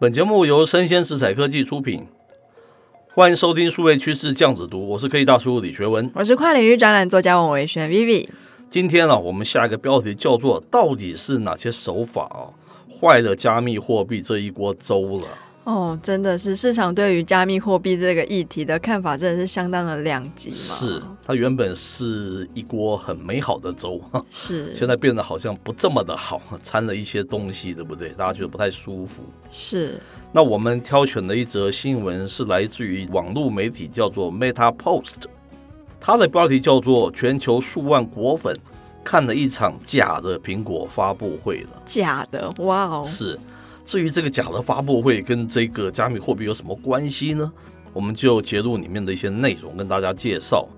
本节目由生鲜食材科技出品，欢迎收听数位趋势酱子读，我是科技大叔李学文，我是跨领域专栏作家王维轩 Vivi。今天呢、啊，我们下一个标题叫做“到底是哪些手法啊，坏了加密货币这一锅粥了”。哦，真的是市场对于加密货币这个议题的看法，真的是相当的两极嘛。是，它原本是一锅很美好的粥，是，现在变得好像不这么的好，掺了一些东西，对不对？大家觉得不太舒服。是。那我们挑选的一则新闻是来自于网络媒体，叫做 Meta Post，它的标题叫做“全球数万果粉看了一场假的苹果发布会了”。假的，哇哦，是。至于这个假的发布会跟这个加密货币有什么关系呢？我们就截录里面的一些内容跟大家介绍。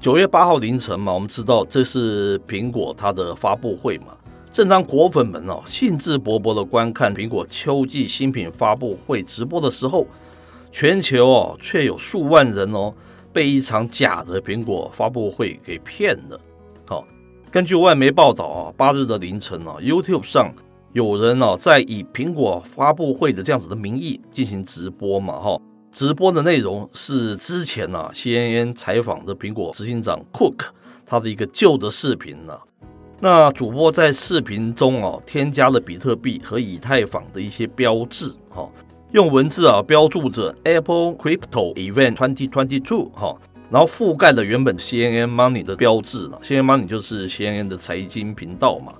九月八号凌晨嘛，我们知道这是苹果它的发布会嘛。正当果粉们哦兴致勃勃的观看苹果秋季新品发布会直播的时候，全球哦却有数万人哦被一场假的苹果发布会给骗了。好，根据外媒报道啊，八日的凌晨啊，YouTube 上。有人呢，在以苹果发布会的这样子的名义进行直播嘛，哈，直播的内容是之前呢，CNN 采访的苹果执行长 Cook 他的一个旧的视频呢。那主播在视频中啊，添加了比特币和以太坊的一些标志，哈，用文字啊标注着 Apple Crypto Event 2022，哈，然后覆盖了原本 CNN Money 的标志了，CNN Money 就是 CNN 的财经频道嘛。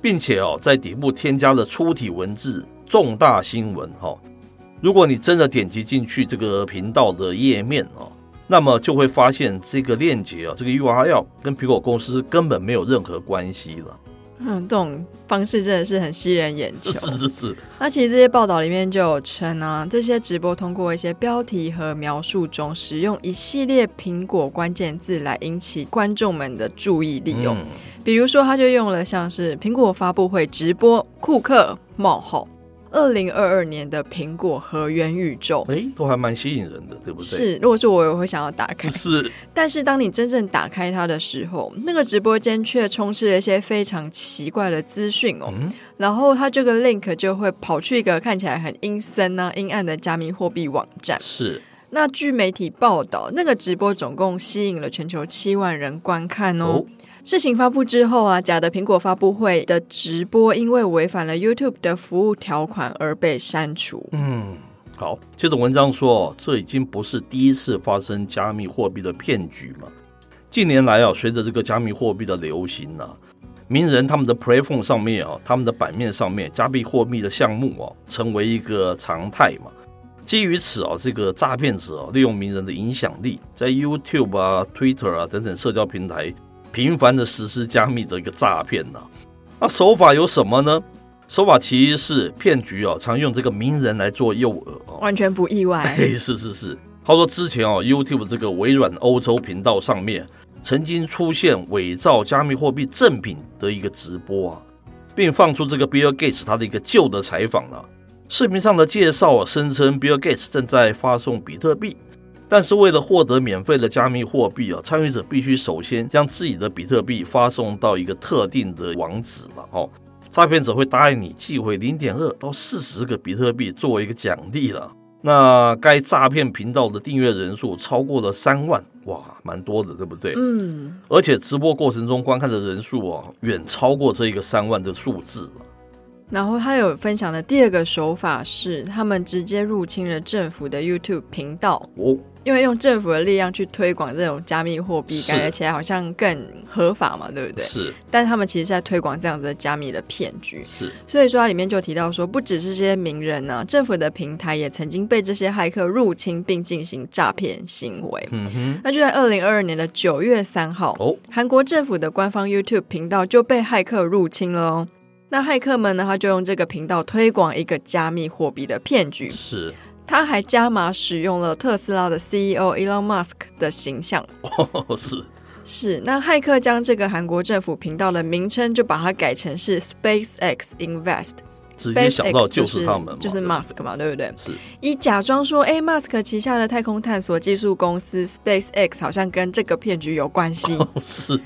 并且哦，在底部添加了粗体文字“重大新闻”哈。如果你真的点击进去这个频道的页面哦，那么就会发现这个链接啊，这个 URL 跟苹果公司根本没有任何关系了。嗯，这种方式真的是很吸人眼球。是是是。那其实这些报道里面就有称啊，这些直播通过一些标题和描述中使用一系列苹果关键字来引起观众们的注意力用。嗯比如说，他就用了像是苹果发布会直播，库克冒号，二零二二年的苹果和元宇宙，哎，都还蛮吸引人的，对不对？是，如果是我，我会想要打开。是，但是当你真正打开它的时候，那个直播间却充斥了一些非常奇怪的资讯哦。嗯、然后它这个 link 就会跑去一个看起来很阴森啊、阴暗的加密货币网站。是。那据媒体报道，那个直播总共吸引了全球七万人观看哦。哦事情发布之后啊，假的苹果发布会的直播因为违反了 YouTube 的服务条款而被删除。嗯，好，接着文章说，这已经不是第一次发生加密货币的骗局嘛。近年来啊，随着这个加密货币的流行啊，名人他们的 Playphone 上面啊，他们的版面上面加密货币的项目啊，成为一个常态嘛。基于此啊，这个诈骗者啊，利用名人的影响力，在 YouTube 啊、Twitter 啊等等社交平台。频繁的实施加密的一个诈骗呐，那手法有什么呢？手法其实是骗局哦，常用这个名人来做诱饵，完全不意外。哎，是是是，他说之前哦，YouTube 这个微软欧洲频道上面曾经出现伪造加密货币正品的一个直播啊，并放出这个 Bill Gates 他的一个旧的采访啊，视频上的介绍啊，声称 Bill Gates 正在发送比特币。但是为了获得免费的加密货币啊，参与者必须首先将自己的比特币发送到一个特定的网址了哦。诈骗者会答应你寄回零点二到四十个比特币作为一个奖励了。那该诈骗频道的订阅人数超过了三万，哇，蛮多的，对不对？嗯。而且直播过程中观看的人数啊，远超过这一个三万的数字了。然后他有分享的第二个手法是，他们直接入侵了政府的 YouTube 频道。哦。因为用政府的力量去推广这种加密货币，感觉起来好像更合法嘛，对不对？是。但是他们其实是在推广这样子的加密的骗局。是。所以说，它里面就提到说，不只是这些名人呢、啊，政府的平台也曾经被这些骇客入侵并进行诈骗行为。嗯哼。那就在二零二二年的九月三号，哦，韩国政府的官方 YouTube 频道就被骇客入侵了哦。那骇客们呢，他就用这个频道推广一个加密货币的骗局。是。他还加码使用了特斯拉的 CEO Elon Musk 的形象。哦，是是。那骇客将这个韩国政府频道的名称就把它改成是 SpaceX Invest，直接想到就是他们，就是 Musk 嘛，对不对？是。以假装说，哎，Musk 旗下的太空探索技术公司 SpaceX 好像跟这个骗局有关系。哦，是。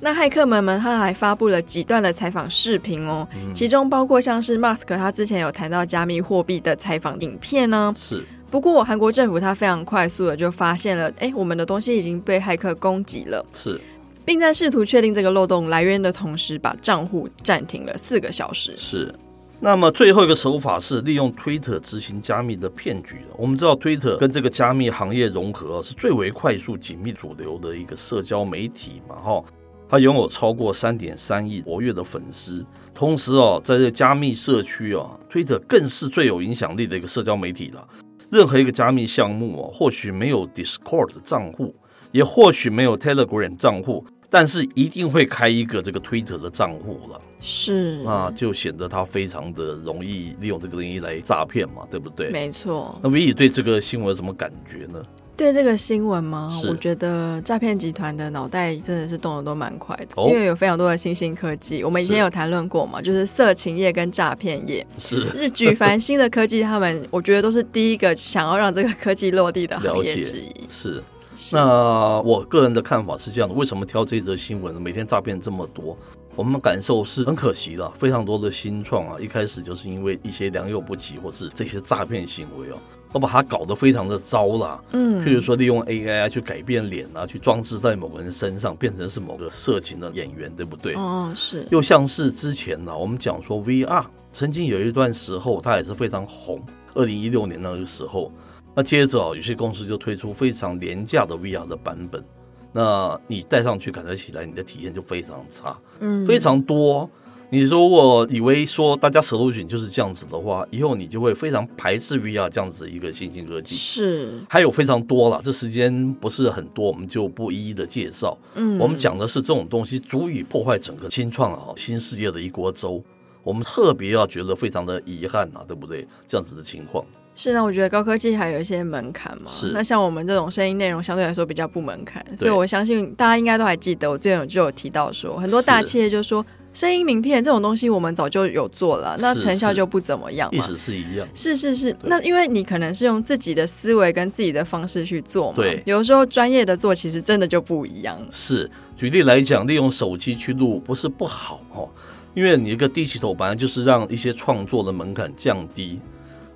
那骇客们们他还发布了几段的采访视频哦，其中包括像是马斯克他之前有谈到加密货币的采访影片呢。是。不过韩国政府他非常快速的就发现了，哎，我们的东西已经被骇客攻击了。是。并在试图确定这个漏洞来源的同时，把账户暂停了四个小时。是。那么最后一个手法是利用推特执行加密的骗局。我们知道推特跟这个加密行业融合，是最为快速、紧密、主流的一个社交媒体嘛？哈，他拥有超过三点三亿活跃的粉丝。同时哦，在这加密社区哦，推特更是最有影响力的一个社交媒体了。任何一个加密项目哦，或许没有 Discord 账户，也或许没有 Telegram 账户。但是一定会开一个这个推特的账户了，是啊，就显得他非常的容易利用这个东西来诈骗嘛，对不对？没错。那 V 对这个新闻有什么感觉呢？对这个新闻吗？我觉得诈骗集团的脑袋真的是动得都蛮快的，哦，因为有非常多的新兴科技。我们以前有谈论过嘛，就是色情业跟诈骗业是日举凡新的科技，他们我觉得都是第一个想要让这个科技落地的行业之一。是。那我个人的看法是这样的：为什么挑这则新闻呢？每天诈骗这么多，我们感受是很可惜的。非常多的新创啊，一开始就是因为一些良莠不齐或是这些诈骗行为哦，都把它搞得非常的糟了。嗯，譬如说利用 AI 去改变脸啊，去装置在某个人身上，变成是某个色情的演员，对不对？哦，是。又像是之前呢，我们讲说 VR，曾经有一段时候它也是非常红，二零一六年那个时候。那接着哦，有些公司就推出非常廉价的 VR 的版本，那你戴上去感觉起来，你的体验就非常差，嗯，非常多。你如果以为说大家 solution 就是这样子的话，以后你就会非常排斥 VR 这样子一个新兴科技。是，还有非常多了，这时间不是很多，我们就不一一的介绍。嗯，我们讲的是这种东西足以破坏整个新创啊新世界的一锅粥，我们特别要觉得非常的遗憾啊，对不对？这样子的情况。是呢，我觉得高科技还有一些门槛嘛。是。那像我们这种声音内容相对来说比较不门槛，所以我相信大家应该都还记得，我之前就有提到说，很多大企业就说声音名片这种东西我们早就有做了，那成效就不怎么样嘛。意思是一样。是是是。那因为你可能是用自己的思维跟自己的方式去做嘛。对。有时候专业的做其实真的就不一样。是。举例来讲，利用手机去录不是不好哦，因为你一个低起头本来就是让一些创作的门槛降低。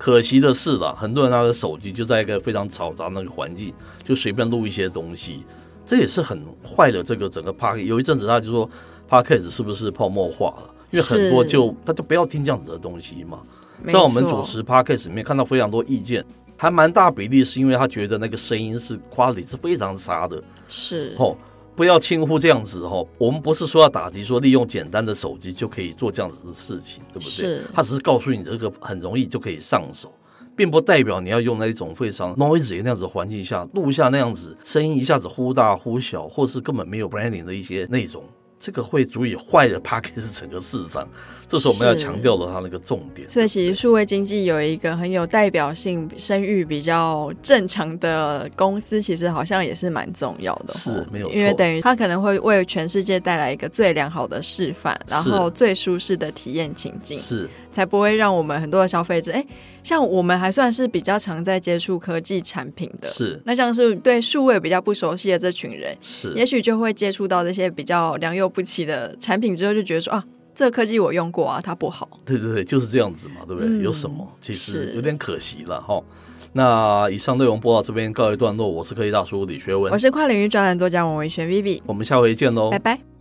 可惜的是啦，很多人拿着手机就在一个非常嘈杂那个环境，就随便录一些东西，这也是很坏的这个整个 Podcast。有一阵子他就说 Podcast 是不是泡沫化了？因为很多就他就不要听这样子的东西嘛。在我们主持 Podcast 里面看到非常多意见，还蛮大比例是因为他觉得那个声音是 quality 是非常差的。是哦。不要轻忽这样子哈，我们不是说要打击，说利用简单的手机就可以做这样子的事情，对不对？是。他只是告诉你这个很容易就可以上手，并不代表你要用那一种非常 noisy 那样子的环境下录下那样子声音一下子忽大忽小，或是根本没有 branding 的一些内容。这个会足以坏了 Podcast 整个市场，这是我们要强调的它那个重点。所以其实数位经济有一个很有代表性、声誉比较正常的公司，其实好像也是蛮重要的。是，没有错。因为等于它可能会为全世界带来一个最良好的示范，然后最舒适的体验情境。是。才不会让我们很多的消费者，哎，像我们还算是比较常在接触科技产品的，是。那像是对数位比较不熟悉的这群人，是。也许就会接触到这些比较良莠不起的产品之后，就觉得说啊，这个科技我用过啊，它不好。对对对，就是这样子嘛，对不对？嗯、有什么？其实有点可惜了哈。那以上内容播到这边告一段落，我是科技大叔李学文，我是跨领域专栏作家王维轩 Vivi，我们下回见喽，拜拜。